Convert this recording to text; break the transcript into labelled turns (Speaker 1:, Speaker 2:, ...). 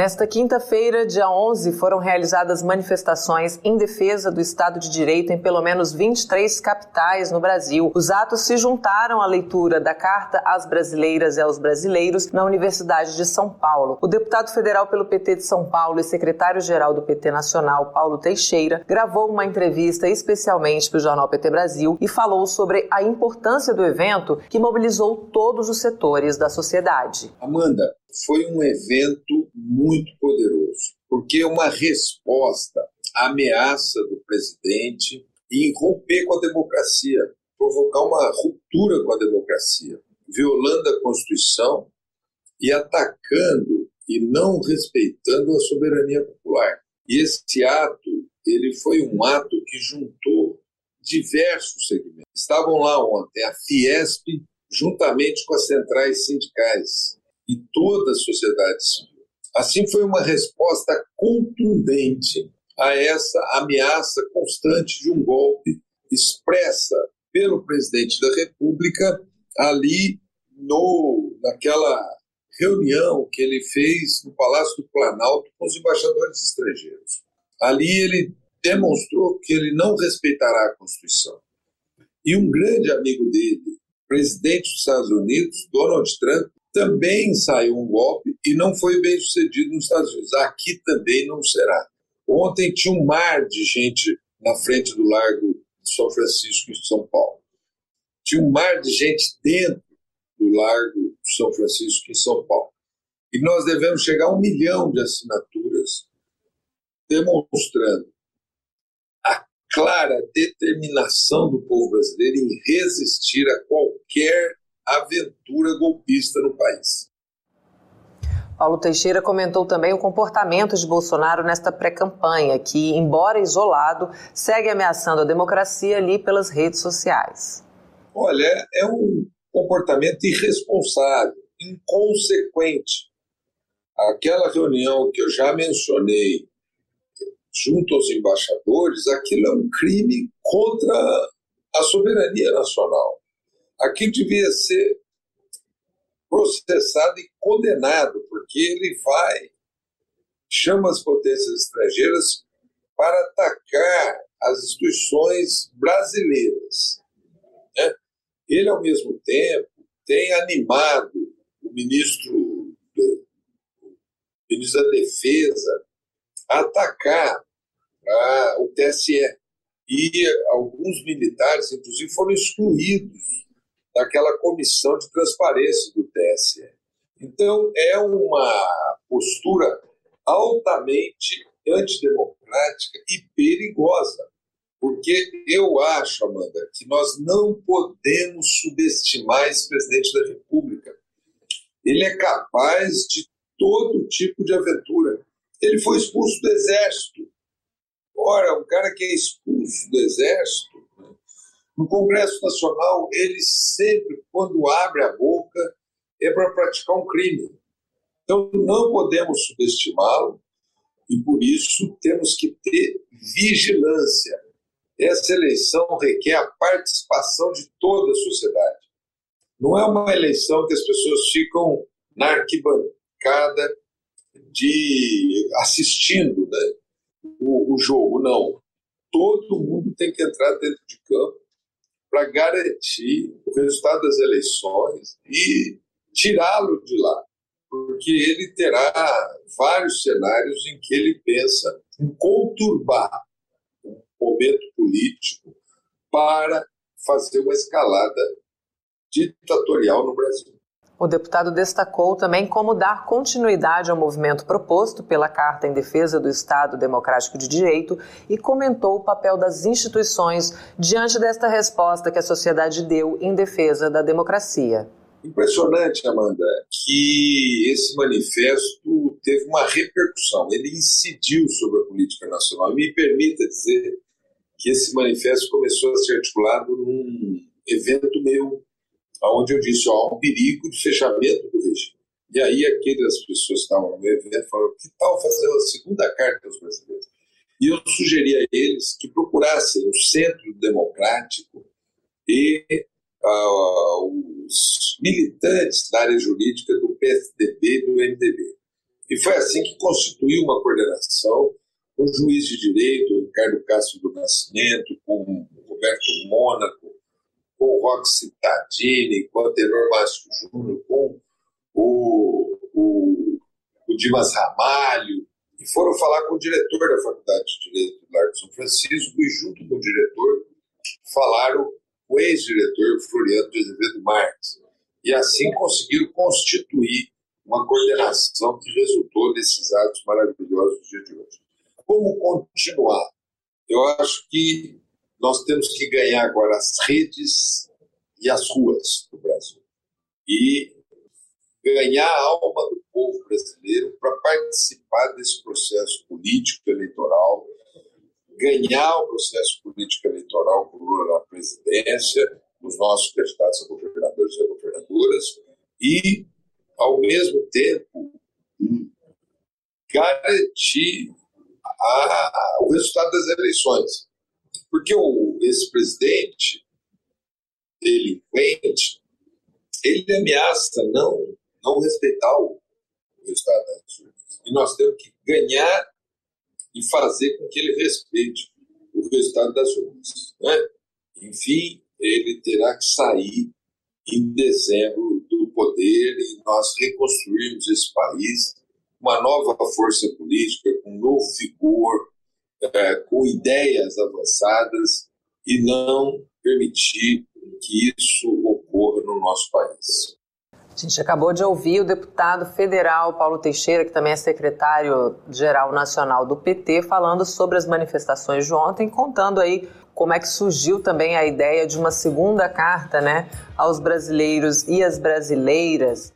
Speaker 1: Nesta quinta-feira, dia 11, foram realizadas manifestações em defesa do Estado de Direito em pelo menos 23 capitais no Brasil. Os atos se juntaram à leitura da Carta às Brasileiras e aos Brasileiros na Universidade de São Paulo. O deputado federal pelo PT de São Paulo e secretário-geral do PT Nacional, Paulo Teixeira, gravou uma entrevista especialmente para o jornal PT Brasil e falou sobre a importância do evento que mobilizou todos os setores da sociedade.
Speaker 2: Amanda, foi um evento muito poderoso, porque é uma resposta à ameaça do presidente em romper com a democracia, provocar uma ruptura com a democracia, violando a Constituição e atacando e não respeitando a soberania popular. E esse ato, ele foi um ato que juntou diversos segmentos. Estavam lá ontem a Fiesp, juntamente com as centrais sindicais, e toda a sociedade civil. Assim, foi uma resposta contundente a essa ameaça constante de um golpe expressa pelo presidente da República ali no naquela reunião que ele fez no Palácio do Planalto com os embaixadores estrangeiros. Ali ele demonstrou que ele não respeitará a Constituição. E um grande amigo dele, presidente dos Estados Unidos, Donald Trump, também saiu um golpe e não foi bem sucedido nos Estados Unidos. Aqui também não será. Ontem tinha um mar de gente na frente do Largo de São Francisco, em São Paulo. Tinha um mar de gente dentro do Largo de São Francisco, em São Paulo. E nós devemos chegar a um milhão de assinaturas demonstrando a clara determinação do povo brasileiro em resistir a qualquer aventura golpista no país.
Speaker 1: Paulo Teixeira comentou também o comportamento de Bolsonaro nesta pré-campanha, que, embora isolado, segue ameaçando a democracia ali pelas redes sociais.
Speaker 2: Olha, é um comportamento irresponsável, inconsequente. Aquela reunião que eu já mencionei junto aos embaixadores, aquilo é um crime contra a soberania nacional. Aquilo devia ser processado e condenado, porque ele vai, chama as potências estrangeiras para atacar as instituições brasileiras. Né? Ele, ao mesmo tempo, tem animado o ministro, do, o ministro da Defesa a atacar a, o TSE. E alguns militares, inclusive, foram excluídos daquela comissão de transparência do TSE. Então, é uma postura altamente antidemocrática e perigosa, porque eu acho, Amanda, que nós não podemos subestimar esse presidente da República. Ele é capaz de todo tipo de aventura. Ele foi expulso do Exército. Ora, um cara que é expulso do Exército no Congresso Nacional, ele sempre, quando abre a boca, é para praticar um crime. Então, não podemos subestimá-lo e, por isso, temos que ter vigilância. Essa eleição requer a participação de toda a sociedade. Não é uma eleição que as pessoas ficam na arquibancada de assistindo né, o, o jogo, não. Todo mundo tem que entrar dentro de campo para garantir o resultado das eleições e tirá-lo de lá, porque ele terá vários cenários em que ele pensa em conturbar o momento político para fazer uma escalada ditatorial no Brasil.
Speaker 1: O deputado destacou também como dar continuidade ao movimento proposto pela Carta em Defesa do Estado Democrático de Direito e comentou o papel das instituições diante desta resposta que a sociedade deu em defesa da democracia.
Speaker 2: Impressionante, Amanda, que esse manifesto teve uma repercussão, ele incidiu sobre a política nacional. E me permita dizer que esse manifesto começou a ser articulado num evento meu onde eu disse, ó, um perigo de fechamento do regime. E aí aquelas pessoas que estavam no evento falaram, que tal fazer uma segunda carta aos brasileiros? E eu sugeri a eles que procurassem o centro democrático e uh, os militantes da área jurídica do PSDB e do MDB. E foi assim que constituiu uma coordenação com o juiz de direito, Ricardo Castro do Nascimento, com Roberto Mônaco, com o Roxy Tadini, com o Tenor Márcio Júnior, com o, o, o Dimas Ramalho, e foram falar com o diretor da Faculdade de Direito do Largo São Francisco, e junto com o diretor falaram o ex-diretor Floriano de Azevedo Marques. E assim conseguiram constituir uma coordenação que resultou nesses atos maravilhosos do dia de hoje. Como continuar? Eu acho que nós temos que ganhar agora as redes e as ruas do Brasil. E ganhar a alma do povo brasileiro para participar desse processo político eleitoral, ganhar o processo político eleitoral com Lula na presidência, os nossos candidatos a governadores e a governadoras, e, ao mesmo tempo, garantir a, o resultado das eleições. Porque o, esse presidente delinquente, ele ameaça não, não respeitar o, resultado das urnas. E nós temos que ganhar e fazer com que ele respeite o resultado das urnas. Né? Enfim, ele terá que sair em dezembro do poder e nós reconstruirmos esse país uma nova força política, com um novo vigor, é, com ideias avançadas e não permitir que isso ocorra no nosso país.
Speaker 1: A gente acabou de ouvir o deputado federal Paulo Teixeira, que também é secretário-geral nacional do PT, falando sobre as manifestações de ontem, contando aí como é que surgiu também a ideia de uma segunda carta né, aos brasileiros e às brasileiras